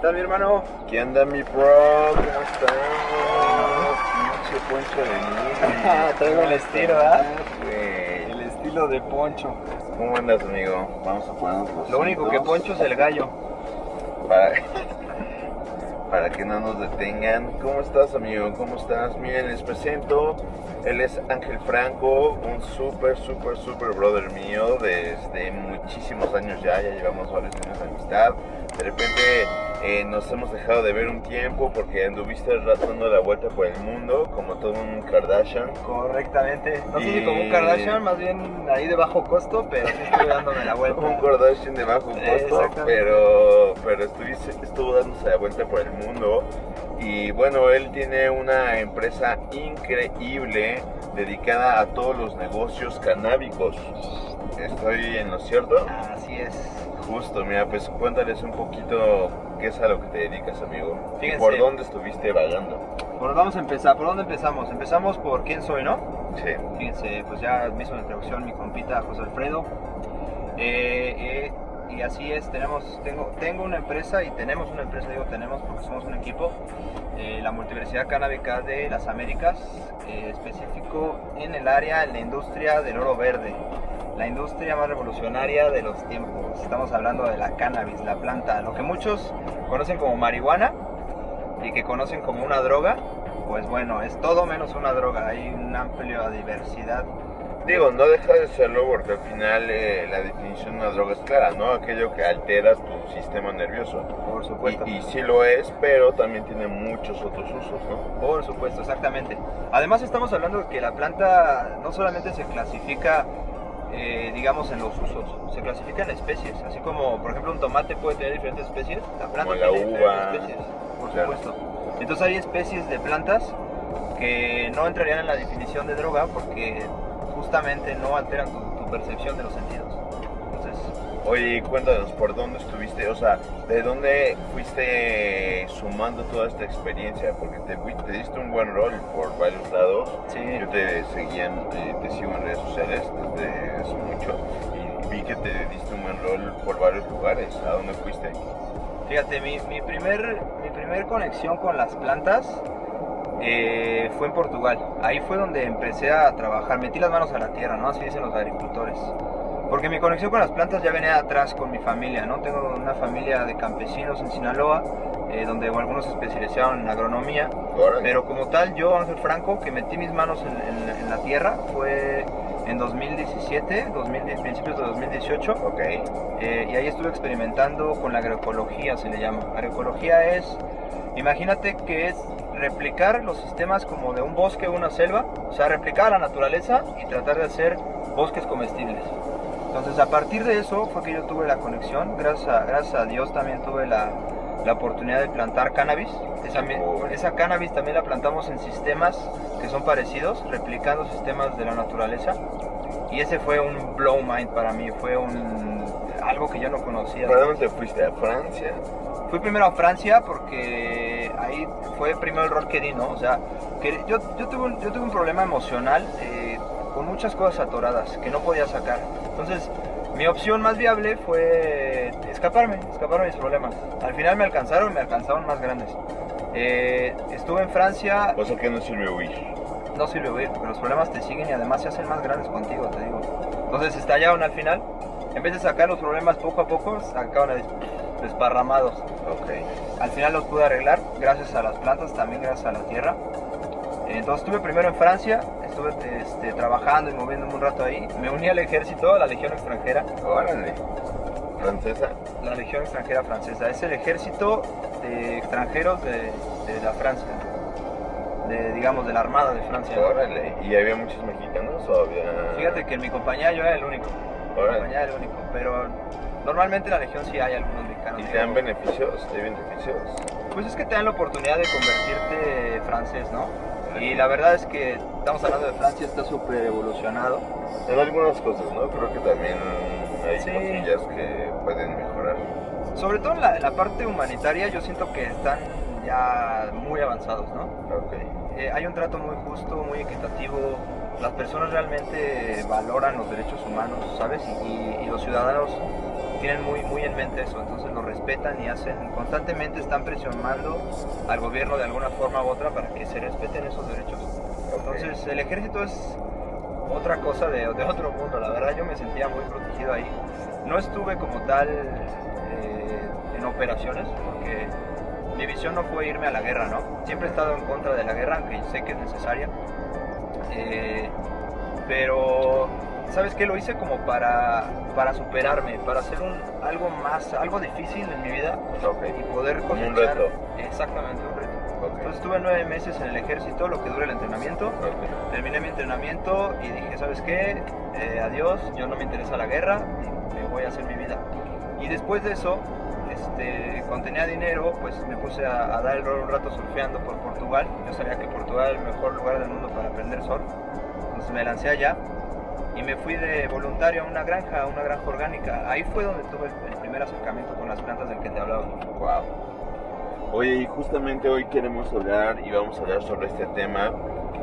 tal, mi hermano? ¿Qué anda, mi bro? ¿Cómo estás? Pinche poncho de niño. Traigo el estilo, ¿ah? güey. El estilo de Poncho. ¿Cómo andas, amigo? Vamos a ponernos los Lo único que Poncho es el gallo. Para... para que no nos detengan. ¿Cómo estás, amigo? ¿Cómo estás? Miren, les presento. Él es Ángel Franco, un súper, súper, súper brother mío desde muchísimos años ya. Ya llevamos varios años de amistad. De repente eh, nos hemos dejado de ver un tiempo porque anduviste dando la vuelta por el mundo como todo un Kardashian. Correctamente. No sé si como un Kardashian, más bien ahí de bajo costo, pero sí estoy dándome la vuelta. un Kardashian de bajo costo, pero, pero estuviste- estuvo dándose la vuelta por el mundo. Y bueno, él tiene una empresa increíble dedicada a todos los negocios canábicos. ¿Estoy en lo cierto? Así es. Justo, mira, pues cuéntales un poquito qué es a lo que te dedicas, amigo. ¿Y Fíjense. por dónde estuviste vagando? Bueno, vamos a empezar. ¿Por dónde empezamos? Empezamos por quién soy, ¿no? Sí. Fíjense, pues ya me hizo la introducción mi compita José Alfredo. Eh, eh, y así es, tenemos, tengo, tengo una empresa y tenemos una empresa, digo tenemos porque somos un equipo, eh, la Multiversidad Canábica de las Américas, específico en el área, en la industria del oro verde, la industria más revolucionaria de los tiempos. Estamos hablando de la cannabis, la planta, lo que muchos conocen como marihuana y que conocen como una droga, pues bueno, es todo menos una droga, hay una amplia diversidad Digo, no deja de serlo porque al final eh, la definición de una droga es clara, ¿no? Aquello que altera tu sistema nervioso. Por supuesto. Y, y sí lo es, pero también tiene muchos otros usos, ¿no? Por supuesto, exactamente. Además estamos hablando de que la planta no solamente se clasifica, eh, digamos, en los usos, se clasifica en especies. Así como, por ejemplo, un tomate puede tener diferentes especies, la planta la tiene uva. diferentes especies, por Claro. supuesto. Entonces hay especies de plantas que no entrarían en la definición de droga porque justamente no alteran tu, tu percepción de los sentidos. Oye, cuéntanos, ¿por dónde estuviste? O sea, ¿de dónde fuiste sumando toda esta experiencia? Porque te, te diste un buen rol por varios lados. sí, Yo te seguía, en- eh, te sigo en redes sociales desde hace mucho y vi que te diste un buen rol por varios lugares. ¿A dónde fuiste? Fíjate, mi, mi primer, mi primer conexión con las plantas eh, fue en Portugal. Ahí fue donde empecé a trabajar, metí las manos a la tierra, ¿no? Así dicen los agricultores. Porque mi conexión con las plantas ya venía atrás con mi familia, ¿no? Tengo una familia de campesinos en Sinaloa, eh, donde algunos se especializaron en agronomía. Pero como tal, yo, Ángel Franco, que metí mis manos en, en- en la tierra, fue en 2017, 2010, principios de 2018. Ok. Eh, y ahí estuve experimentando con la agroecología, se le llama. Agroecología es, imagínate que es replicar los sistemas como de un bosque o una selva, o sea, replicar la naturaleza y tratar de hacer bosques comestibles. Entonces, a partir de eso fue que yo tuve la conexión, gracias a, gracias a Dios también tuve la, la oportunidad de plantar cannabis. Esa, esa cannabis también la plantamos en sistemas que son parecidos, replicando sistemas de la naturaleza. Y ese fue un blow mind para mí, fue un algo que yo no conocía. ¿Para dónde te fuiste? ¿A Francia? Fui primero a Francia porque ahí fue primero el rol que di, ¿no? O sea, que yo, yo, tuve, un, yo tuve un problema emocional eh, con muchas cosas atoradas que no podía sacar. Entonces, mi opción más viable fue escaparme, escaparme de mis problemas. Al final me alcanzaron, me alcanzaron más grandes. Eh, estuve en Francia, O sea, que no sirve huir. no sirve huir, porque los problemas te siguen y además se hacen más grandes contigo, te digo. Entonces estallaron al final. En vez de sacar los problemas poco a poco, sacaron des- desparramados. Ok. Al final los pude arreglar gracias a las plantas, también gracias a la tierra. Entonces estuve primero en Francia, estuve este, trabajando y moviéndome un rato ahí. Me uní al ejército, a la Legión extranjera, Órale. ¿Francesa? la Legión extranjera francesa. Es el ejército de extranjeros de, de la Francia, de, digamos de la Armada de Francia. Órale. ¿Y había muchos mexicanos o había...? Fíjate que en mi compañía yo era el único. En mi Órale. compañía era el único, pero normalmente en la Legión sí hay algunos mexicanos. ¿Y te dan beneficios? ¿Te beneficios? Pues es que te dan la oportunidad de convertirte francés, ¿no? Y la verdad es que estamos hablando de Francia, está súper evolucionado. En algunas cosas, ¿no? Creo que también hay Sí. cosillas que pueden mejorar. Sobre todo en la, la parte humanitaria yo siento que están ya muy avanzados, ¿no? Ok. Eh, hay un trato muy justo, muy equitativo. Las personas realmente valoran los derechos humanos, ¿sabes? Y- y los ciudadanos tienen muy, muy en mente eso, entonces lo respetan y hacen, constantemente están presionando al gobierno de alguna forma u otra para que se respeten esos derechos. Entonces el ejército es otra cosa de, de otro mundo, la verdad yo me sentía muy protegido ahí. No estuve como tal eh, en operaciones, porque mi visión no fue irme a la guerra, ¿no? Siempre he estado en contra de la guerra, aunque sé que es necesaria. Eh, pero, ¿sabes qué? Lo hice como para, para superarme, para hacer un, algo más, algo difícil en mi vida Ok. y poder Como un cosechar- reto. Exactamente, un reto. Ok. Entonces estuve nueve meses en el ejército, lo que dura el entrenamiento. Ok. Terminé mi entrenamiento y dije, ¿sabes qué? Eh, adiós, yo no me interesa la guerra, y me voy a hacer mi vida. Y después de eso, este, cuando tenía dinero, pues me puse a, a dar el rol un rato surfeando por Portugal. Yo sabía que Portugal era el mejor lugar del mundo para aprender surf. Entonces me lancé allá y me fui de voluntario a una granja, a una granja orgánica. Ahí fue donde tuve el, primer acercamiento con las plantas del que te hablaba. Wow. Oye, y justamente hoy queremos hablar y vamos a hablar sobre este tema,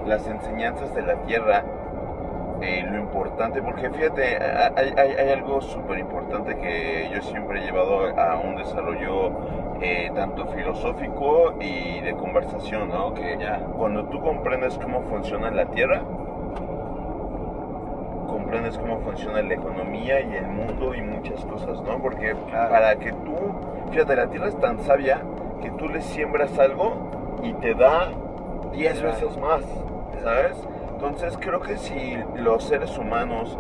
las enseñanzas de la tierra, eh, lo importante, porque fíjate, hay, hay- hay algo súper importante que yo siempre he llevado a un desarrollo eh, tanto filosófico y de conversación, ¿no? Que Ya. cuando tú comprendes cómo funciona la tierra, comprendes cómo funciona la economía y el mundo y muchas cosas, ¿no? Porque Claro. para que tú, fíjate, la tierra es tan sabia que tú le siembras algo y te da 10 Claro. veces más, ¿sabes? Entonces creo que si los seres humanos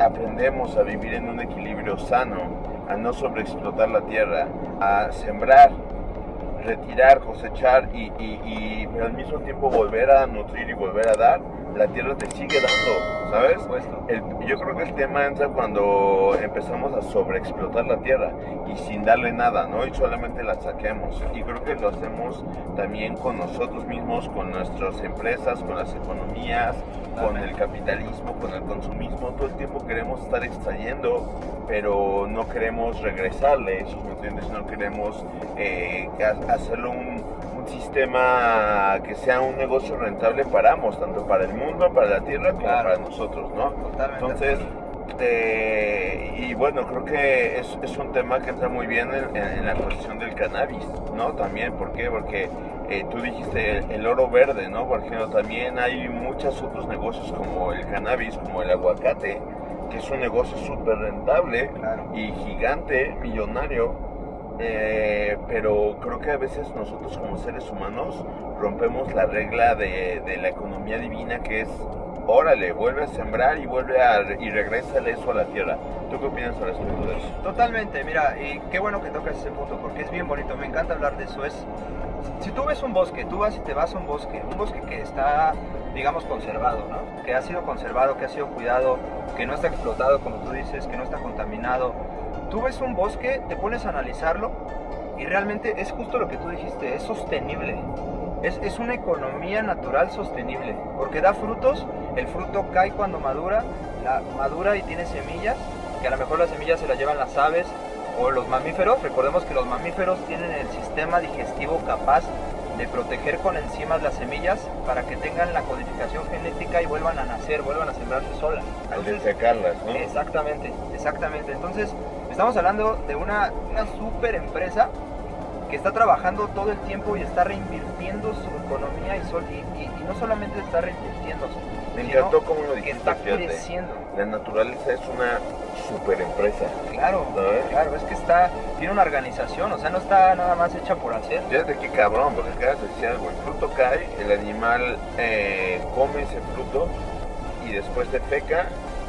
aprendemos a vivir en un equilibrio sano, a no sobreexplotar la tierra, a sembrar, retirar, cosechar y, y- y- pero al mismo tiempo volver a nutrir y volver a dar, la tierra te sigue dando, ¿sabes? El- yo creo que el tema entra cuando empezamos a sobreexplotar la tierra y sin darle nada, ¿no? Y solamente la saquemos. Y creo que lo hacemos también con nosotros mismos, con nuestras empresas, con las economías, con el capitalismo, con el consumismo. Todo el tiempo queremos estar extrayendo, pero no queremos regresarle esos nutrientes, no queremos eh, ha- hacerlo un sistema que sea un negocio rentable para ambos, tanto para el mundo, para la tierra, como Claro. para nosotros, ¿no? Totalmente. Entonces, eh, y bueno, creo que es, es un tema que entra muy bien en, en- en la cuestión del cannabis, ¿no? También, ¿por qué? Porque eh, tú dijiste el, el oro verde, ¿no? Por ejemplo, también hay muchos otros negocios como el cannabis, como el aguacate, que es un negocio súper rentable Claro. y gigante, millonario, eh, pero creo que a veces nosotros como seres humanos rompemos la regla de, la economía divina que es, órale, vuelve a sembrar y vuelve a y regresa eso a la tierra. ¿Tú qué opinas al respecto de eso? Totalmente, mira, y qué bueno que tocas ese punto, porque es bien bonito, me encanta hablar de eso. Es, si tú ves un bosque, tú vas y te vas a un bosque, un bosque que está, digamos, conservado, ¿no? Que ha sido conservado, que ha sido cuidado, que no está explotado, como tú dices, que no está contaminado. Tú ves un bosque, te pones a analizarlo y realmente es justo lo que tú dijiste, es sostenible. Es, es una economía natural sostenible, porque da frutos, el fruto cae cuando madura, la, madura y tiene semillas, que a lo mejor las semillas se las llevan las aves o los mamíferos. Recordemos que los mamíferos tienen el sistema digestivo capaz de proteger con enzimas las semillas para que tengan la codificación genética y vuelvan a nacer, vuelvan a sembrarse solas. Al desecarlas, ¿no? Exactamente, exactamente. Entonces, estamos hablando de una, una super empresa que está trabajando todo el tiempo y está reinvirtiendo su economía y, sol- y, y- y no solamente está reinvirtiendo, Me encantó cómo lo que dijiste, está fíjate. creciendo. La naturaleza es una super empresa. Claro, claro, es que está, tiene una organización, o sea, no está nada más hecha por hacer. Fíjate qué cabrón, porque acabas de decir algo, el fruto cae, el animal eh, come ese fruto y después defeca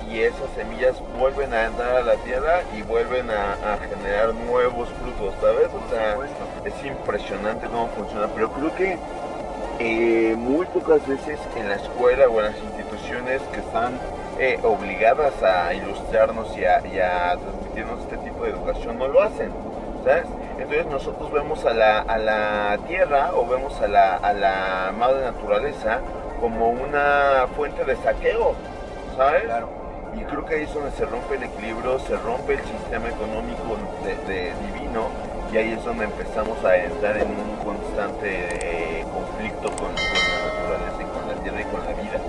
y esas semillas vuelven a entrar a la tierra y vuelven a, generar nuevos frutos, ¿sabes? O sea, es impresionante cómo funciona, pero creo que eh, muy pocas veces en la escuela o en las instituciones que están eh, obligadas a ilustrarnos y a, transmitirnos este tipo de educación no lo hacen, ¿sabes? Entonces nosotros vemos a la, a la tierra o vemos a la, a la madre naturaleza como una fuente de saqueo, ¿sabes? Y creo que ahí es donde se rompe el equilibrio, se rompe el sistema económico de, divino y ahí es donde empezamos a entrar en un constante eh, conflicto con, con la naturaleza y con la tierra y con la vida.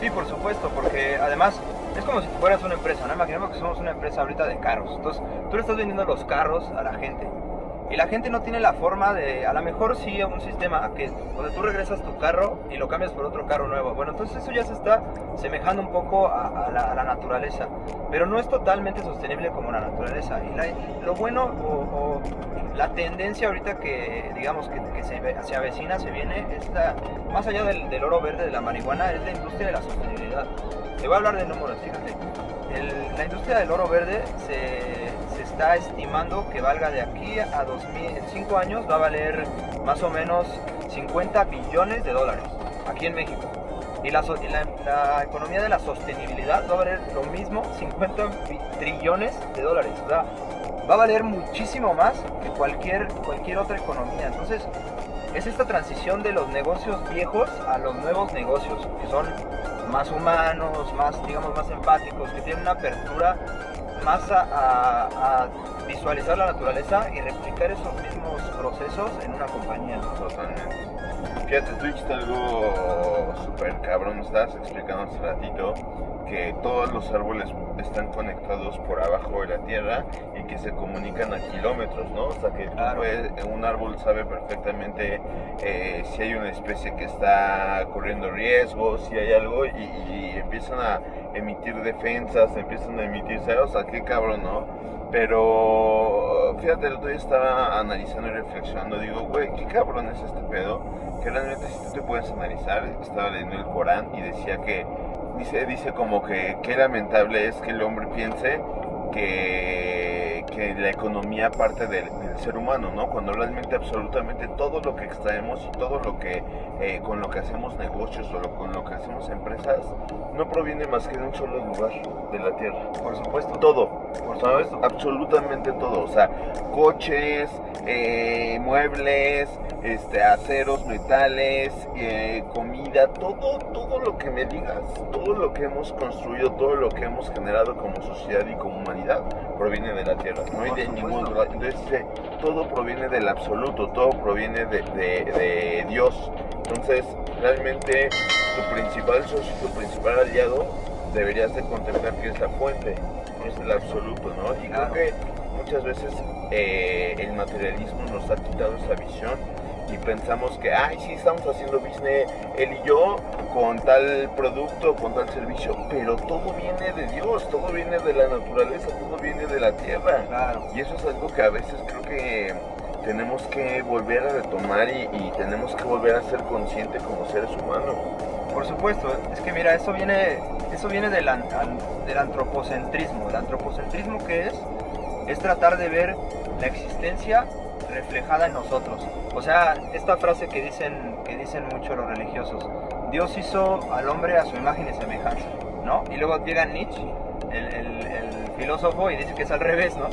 Sí, por supuesto, porque además es como si fueras una empresa, ¿no? Imaginemos que somos una empresa ahorita de carros. Entonces, tú le estás vendiendo los carros a la gente. Y la gente no tiene la forma de, a lo mejor sí, un sistema que donde tú regresas tu carro y lo cambias por otro carro nuevo. Bueno, entonces eso ya se está semejando un poco a, la, naturaleza, pero no es totalmente sostenible como la naturaleza. Y lo bueno o, la tendencia ahorita que, digamos, que, se, avecina, se viene, es más allá del, del oro verde de la marihuana, es la industria de la sostenibilidad. Te voy a hablar de números, fíjate. la industria del oro verde se, está estimando que valga de aquí a 2000, en 5 años va a valer más o menos 50 billones de dólares aquí en México. Y la, economía de la sostenibilidad va a valer lo mismo, 50 trillones de dólares. O sea, va a valer muchísimo más que cualquier, cualquier otra economía. Entonces, es esta transición de los negocios viejos a los nuevos negocios, que son más humanos, más, digamos, más empáticos, que tienen una apertura más a, visualizar la naturaleza y replicar esos mismos procesos en una compañía. Totalmente. Fíjate, tú dijiste algo súper cabrón, estabas explicando hace ratito que todos los árboles están conectados por abajo de la tierra y que se comunican a kilómetros, ¿no? O sea que un árbol sabe perfectamente eh, si hay una especie que está corriendo riesgo, si hay algo y, empiezan a emitir defensas, empiezan a emitir, o sea, qué cabrón, ¿no? Pero fíjate, el otro día estaba analizando y reflexionando, digo, güey, qué cabrón es este pedo, que realmente si tú te puedes analizar, estaba leyendo el Corán y decía que dice, dice como que qué lamentable es que el hombre piense que, que la economía parte del, ser humano, ¿no? Cuando realmente absolutamente todo lo que extraemos y todo lo que eh, con lo que hacemos negocios o con lo que hacemos empresas no proviene más que de un solo lugar de la tierra. Por supuesto. Todo, por ¿sabes? Absolutamente todo. O sea, coches, eh, muebles, este, aceros, metales, eh, comida, todo, todo lo que me digas, todo lo que hemos construido, todo lo que hemos generado como sociedad y como humanidad proviene de la tierra, no hay de ningún lugar. Entonces, todo proviene del absoluto, todo proviene de, de, Dios. Entonces, realmente tu principal socio, tu principal aliado, deberías de contemplar que es la fuente, es el absoluto, ¿no? Y creo que muchas veces eh, el materialismo nos ha quitado esa visión y pensamos que, ay, sí, estamos haciendo business él y yo con tal producto, con tal servicio, pero todo viene de Dios, todo viene de la naturaleza, todo viene de la tierra. Claro. Y eso es algo que a veces creo que tenemos que volver a retomar y, tenemos que volver a ser conscientes como seres humanos. Por supuesto, es que mira, eso viene, eso viene del, del antropocentrismo. El antropocentrismo que es, es tratar de ver la existencia reflejada en nosotros. O sea, esta frase que dicen, que dicen mucho los religiosos, Dios hizo al hombre a su imagen y semejanza, ¿no? Y luego llega Nietzsche, el, el filósofo, y dice que es al revés, ¿no?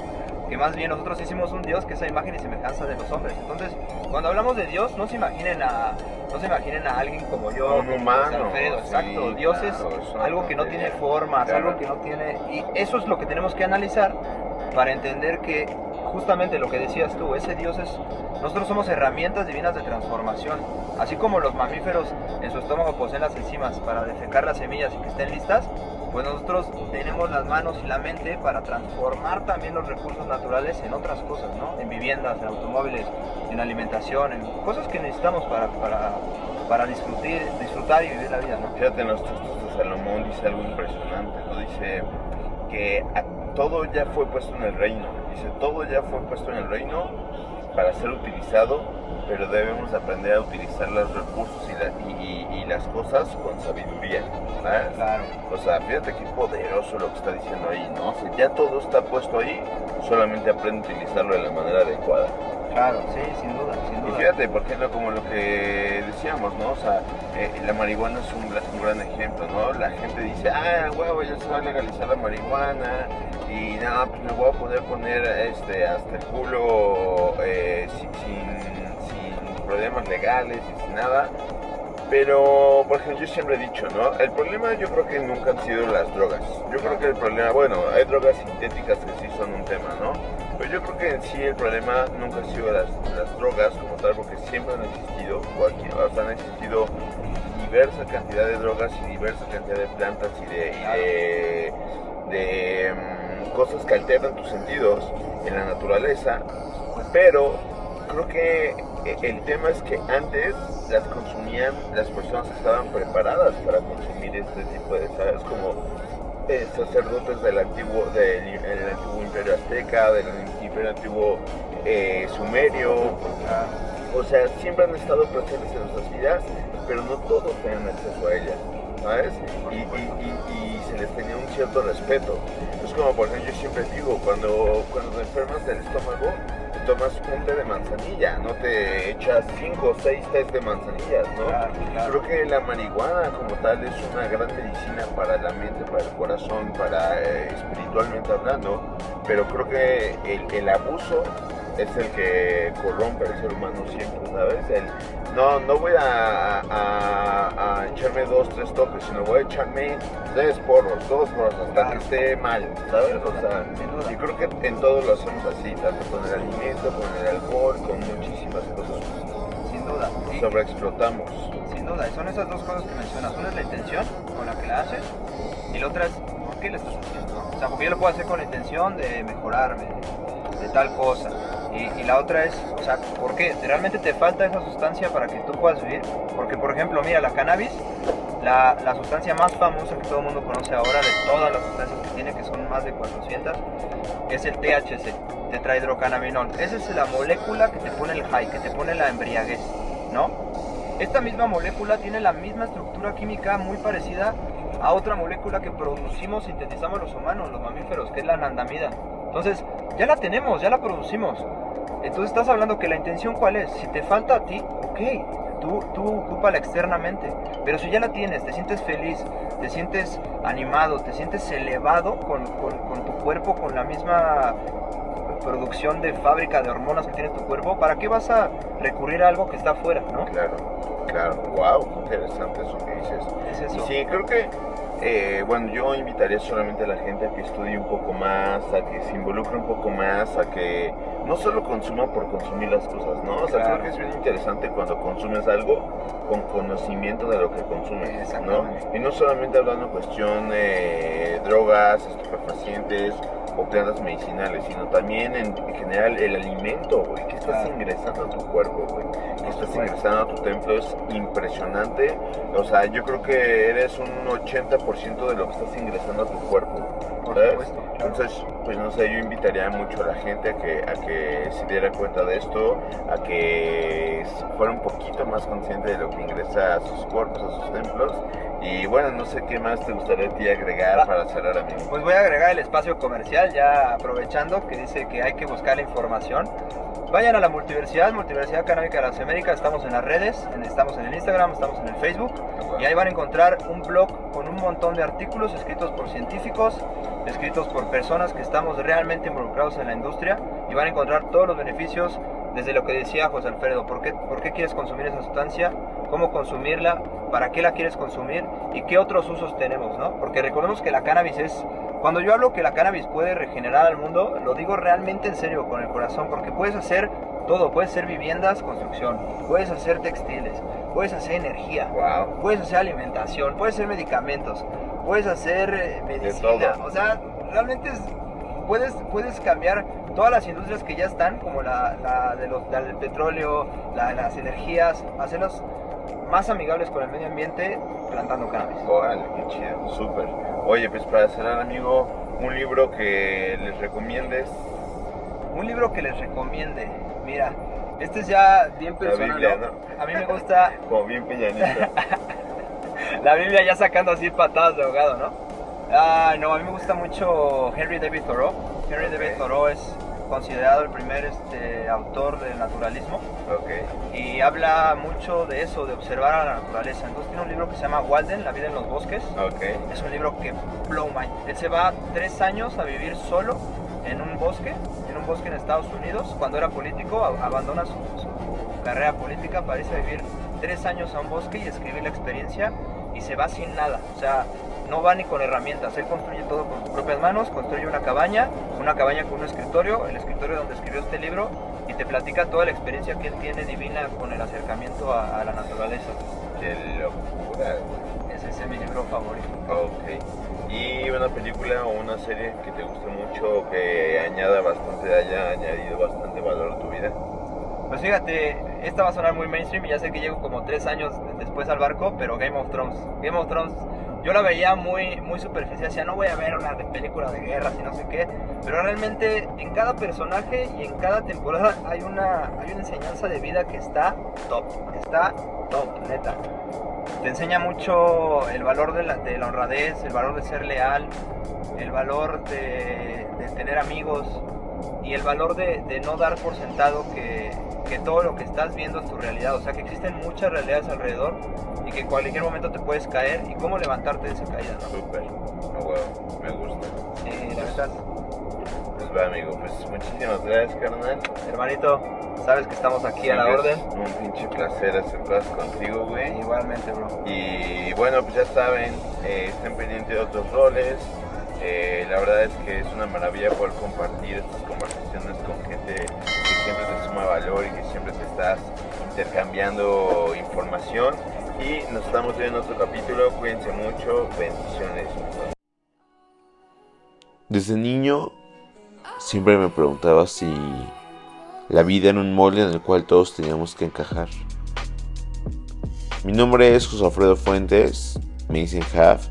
que más bien nosotros hicimos un Dios que es a imagen y semejanza de los hombres. Entonces, cuando hablamos de Dios, no se imaginen a, no se imaginen a alguien como yo, un humano. exacto. Dios es algo que no tiene formas, algo que no tiene. Y eso es lo que tenemos que analizar para entender que justamente lo que decías tú, ese Dios es, nosotros somos herramientas divinas de transformación, así como los mamíferos en su estómago poseen las enzimas para defecar las semillas y que estén listas, pues nosotros tenemos las manos y la mente para transformar también los recursos naturales en otras cosas, ¿no? En viviendas, en automóviles, en alimentación, en cosas que necesitamos para, para, para disfrutar, disfrutar y vivir la vida, ¿no? Fíjate, los textos Salomón dice algo impresionante, ¿no? Dice que todo ya fue puesto en el reino, dice, todo ya fue puesto en el reino para ser utilizado, pero debemos aprender a utilizar los recursos y, las cosas con sabiduría. Claro. O sea, fíjate qué poderoso lo que está diciendo ahí, ¿no? O ya todo está puesto ahí, solamente aprende a utilizarlo de la manera adecuada. Claro, sí, sin duda, sin duda. Y fíjate, por ejemplo, como lo que decíamos, ¿no? O sea, eh, la marihuana es un, gran ejemplo, ¿no? La gente dice, ah, huevo, ya se va a legalizar la marihuana y nada, pues me voy a poder poner este, hasta el culo eh, sin, problemas legales y sin nada. Pero, por ejemplo, yo siempre he dicho, ¿no? El problema yo creo que nunca han sido las drogas. Yo creo que el problema, bueno, hay drogas sintéticas que sí son un tema, ¿no? Pero yo creo que en sí el problema nunca ha sido las, drogas como tal, porque siempre han existido, o sea, han existido diversa cantidad de drogas y diversa cantidad de plantas y de, y de, mm, cosas que alteran tus sentidos en la naturaleza, pero creo que el tema es que antes las consumían las personas estaban preparadas para consumir este tipo de, ¿sabes? Como eh, sacerdotes del antiguo, del el antiguo imperio azteca, del imperio antiguo eh, sumerio, o sea, siempre han estado presentes en nuestras vidas, pero no todos tenían acceso a ella, ¿sabes? Y, y- y- y se les tenía un cierto respeto. Es como, por ejemplo, yo siempre digo, cuando, cuando te enfermas del estómago, te tomas un té de manzanilla, no te echas cinco o seis tés de manzanillas, ¿no? Claro, claro. Creo que la marihuana como tal es una gran medicina para la mente, para el corazón, para eh, espiritualmente hablando, pero creo que el, el abuso es el que corrompe al ser humano siempre, ¿sabes? El, no, no voy a, a- a echarme dos, tres toques, sino voy a echarme tres porros, dos porros, hasta Claro. que esté mal, ¿sabes? O sea, Sin duda. y creo que en todo lo hacemos así, tanto con el alimento, con el alcohol, con muchísimas cosas. Sin duda. Y- Sobreexplotamos. Sin duda, y son esas dos cosas que mencionas. Una es la intención con la que la haces y la otra es por qué la estás haciendo. O sea, porque yo lo puedo hacer con la intención de mejorarme, de, de tal cosa. Y, la otra es, o sea, ¿por qué? ¿Realmente te falta esa sustancia para que tú puedas vivir? Porque, por ejemplo, mira, la cannabis, la, la sustancia más famosa que todo el mundo conoce ahora de todas las sustancias que tiene, que son más de 400, es el THC, tetrahidrocannabinol. Esa es la molécula que te pone el high, que te pone la embriaguez, ¿no? Esta misma molécula tiene la misma estructura química muy parecida a otra molécula que producimos, sintetizamos los humanos, los mamíferos, que es la anandamida. Entonces, ya la tenemos, ya la producimos. Entonces estás hablando que la intención cuál es? Si te falta a ti, ok, tú, tú ocúpala externamente. Pero si ya la tienes, te sientes feliz, te sientes animado, te sientes elevado con, con- con tu cuerpo, con la misma producción de fábrica de hormonas que tiene tu cuerpo, ¿para qué vas a recurrir a algo que está afuera, no? Claro, claro. Wow, interesante eso que dices. Es Y eso. sí, creo que, eh, bueno, yo invitaría solamente a la gente a que estudie un poco más, a que se involucre un poco más, a que no solo consuma por consumir las cosas, ¿no? O sea, Claro. creo que es bien interesante cuando consumes algo con conocimiento de lo que consumes, ¿no? Y no solamente hablando cuestión de drogas, estupefacientes o plantas medicinales, sino también en, en general el alimento, güey, que estás ingresando a tu cuerpo, güey, que estás supuesto. ingresando a tu templo es impresionante. O sea, yo creo que eres un 80% de lo que estás ingresando a tu cuerpo. Por ¿sabes? supuesto, claro. Entonces, pues no sé, yo invitaría mucho a la gente a que, a que se diera cuenta de esto, a que fuera un poquito más consciente de lo que ingresa a sus cuerpos, a sus templos. Y bueno, no sé qué más te gustaría a ti agregar Va. para cerrar, amigo. Pues voy a agregar el espacio comercial, ya aprovechando que dice que hay que buscar la información. Vayan a la Multiversidad, Multiversidad Canábica de las Américas, estamos en las redes, estamos en el Instagram, estamos en el Facebook y ahí van a encontrar un blog con un montón de artículos escritos por científicos, escritos por personas que estamos realmente involucrados en la industria y van a encontrar todos los beneficios desde lo que decía José Alfredo, ¿por qué, por qué quieres consumir esa sustancia? ¿Cómo consumirla? ¿Para qué la quieres consumir? ¿Y qué otros usos tenemos? ¿no? Porque recordemos que la cannabis es... Cuando yo hablo que la cannabis puede regenerar al mundo, lo digo realmente en serio, con el corazón, porque puedes hacer todo, puedes hacer viviendas, construcción, puedes hacer textiles, puedes hacer energía, Wow. puedes hacer alimentación, puedes hacer medicamentos, puedes hacer eh, medicina. O sea, realmente es- puedes, puedes cambiar todas las industrias que ya están, como la, la de los, la del petróleo, la las energías, hacerlas más amigables con el medio ambiente plantando cannabis. Órale, qué chido, súper. Oye, pues para cerrar, amigo, un libro que les recomiendes. Un libro que les recomiende, mira, este es ya bien personal. Biblia, ¿no? A mí me gusta Como bien peñanito. la Biblia ya sacando así patadas de ahogado, ¿no? Ah, no, a mí me gusta mucho Henry David Thoreau. Henry David. Thoreau es considerado el primer este, autor del naturalismo ok. y habla mucho de eso, de observar a la naturaleza. Entonces tiene un libro que se llama Walden, La vida en los bosques. Ok. Es un libro que blow mind. Él se va tres años a vivir solo en un bosque, en un bosque en Estados Unidos. Cuando era político, abandona su, su carrera política para irse a vivir tres años a un bosque y escribir la experiencia y se va sin nada. O sea, no va ni con herramientas. Él construye todo con sus propias manos, construye una cabaña, una cabaña con un escritorio, el escritorio donde escribió este libro te platica toda la experiencia que él tiene divina con el acercamiento a, la naturaleza. Qué locura. Ese es mi libro favorito. Ok. ¿Y una película o una serie que te guste mucho, que añada bastante, haya añadido bastante valor a tu vida? Pues fíjate, esta va a sonar muy mainstream y ya sé que llego como tres años después al barco, pero Game of Thrones. Game of Thrones yo la veía muy, muy superficial, decía, no voy a ver una película de guerra y no sé qué, pero realmente en cada personaje y en cada temporada hay una, hay una enseñanza de vida que está top, está top, neta. Te enseña mucho el valor de la, de la honradez, el valor de ser leal, el valor de, tener amigos y el valor de no dar por sentado que, que todo lo que estás viendo es tu realidad, o sea que existen muchas realidades alrededor y que en cualquier momento te puedes caer y cómo levantarte de esa caída, ¿no? Súper, me gusta. Sí, la verdad. Pues va amigo, pues muchísimas gracias carnal. Hermanito, sabes que estamos aquí a la orden. Un pinche placer hacer cosas contigo, güey. Igualmente, bro. Y bueno, pues ya saben, eh, estén pendientes de otros roles. Eh, la verdad es que es una maravilla poder compartir estas conversaciones intercambiando información. Y nos estamos viendo en otro capítulo. Cuídense mucho. Bendiciones. Desde niño siempre me preguntaba si la vida era un molde en el cual todos teníamos que encajar. Mi nombre es José Alfredo Fuentes, me dicen Half,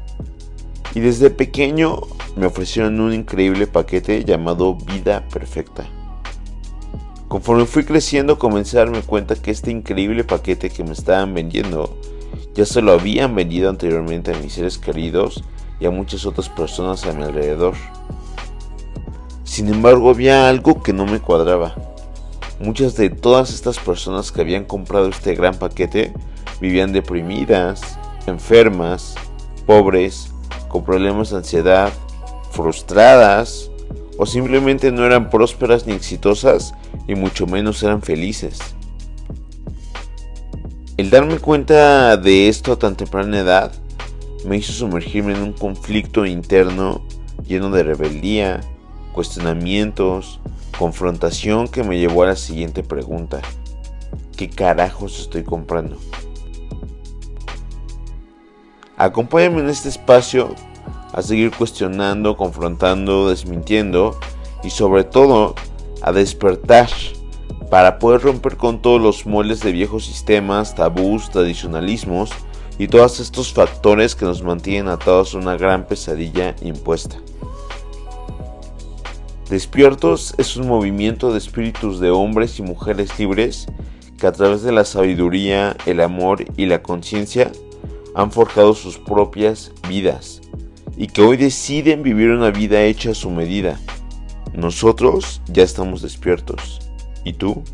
y desde pequeño me ofrecieron un increíble paquete llamado Vida Perfecta. Conforme fui creciendo comencé a darme cuenta que este increíble paquete que me estaban vendiendo ya se lo habían vendido anteriormente a mis seres queridos y a muchas otras personas a mi alrededor. Sin embargo había algo que no me cuadraba. Muchas de todas estas personas que habían comprado este gran paquete vivían deprimidas, enfermas, pobres, con problemas de ansiedad, frustradas o simplemente no eran prósperas ni exitosas y mucho menos eran felices. El darme cuenta de esto a tan temprana edad me hizo sumergirme en un conflicto interno lleno de rebeldía, cuestionamientos, confrontación que me llevó a la siguiente pregunta. ¿Qué carajos estoy comprando? Acompáñame en este espacio a seguir cuestionando, confrontando, desmintiendo y sobre todo a despertar para poder romper con todos los moldes de viejos sistemas, tabús, tradicionalismos y todos estos factores que nos mantienen atados a una gran pesadilla impuesta. Despiertos es un movimiento de espíritus de hombres y mujeres libres que a través de la sabiduría, el amor y la conciencia han forjado sus propias vidas y que hoy deciden vivir una vida hecha a su medida. Nosotros ya estamos despiertos. ¿Y tú?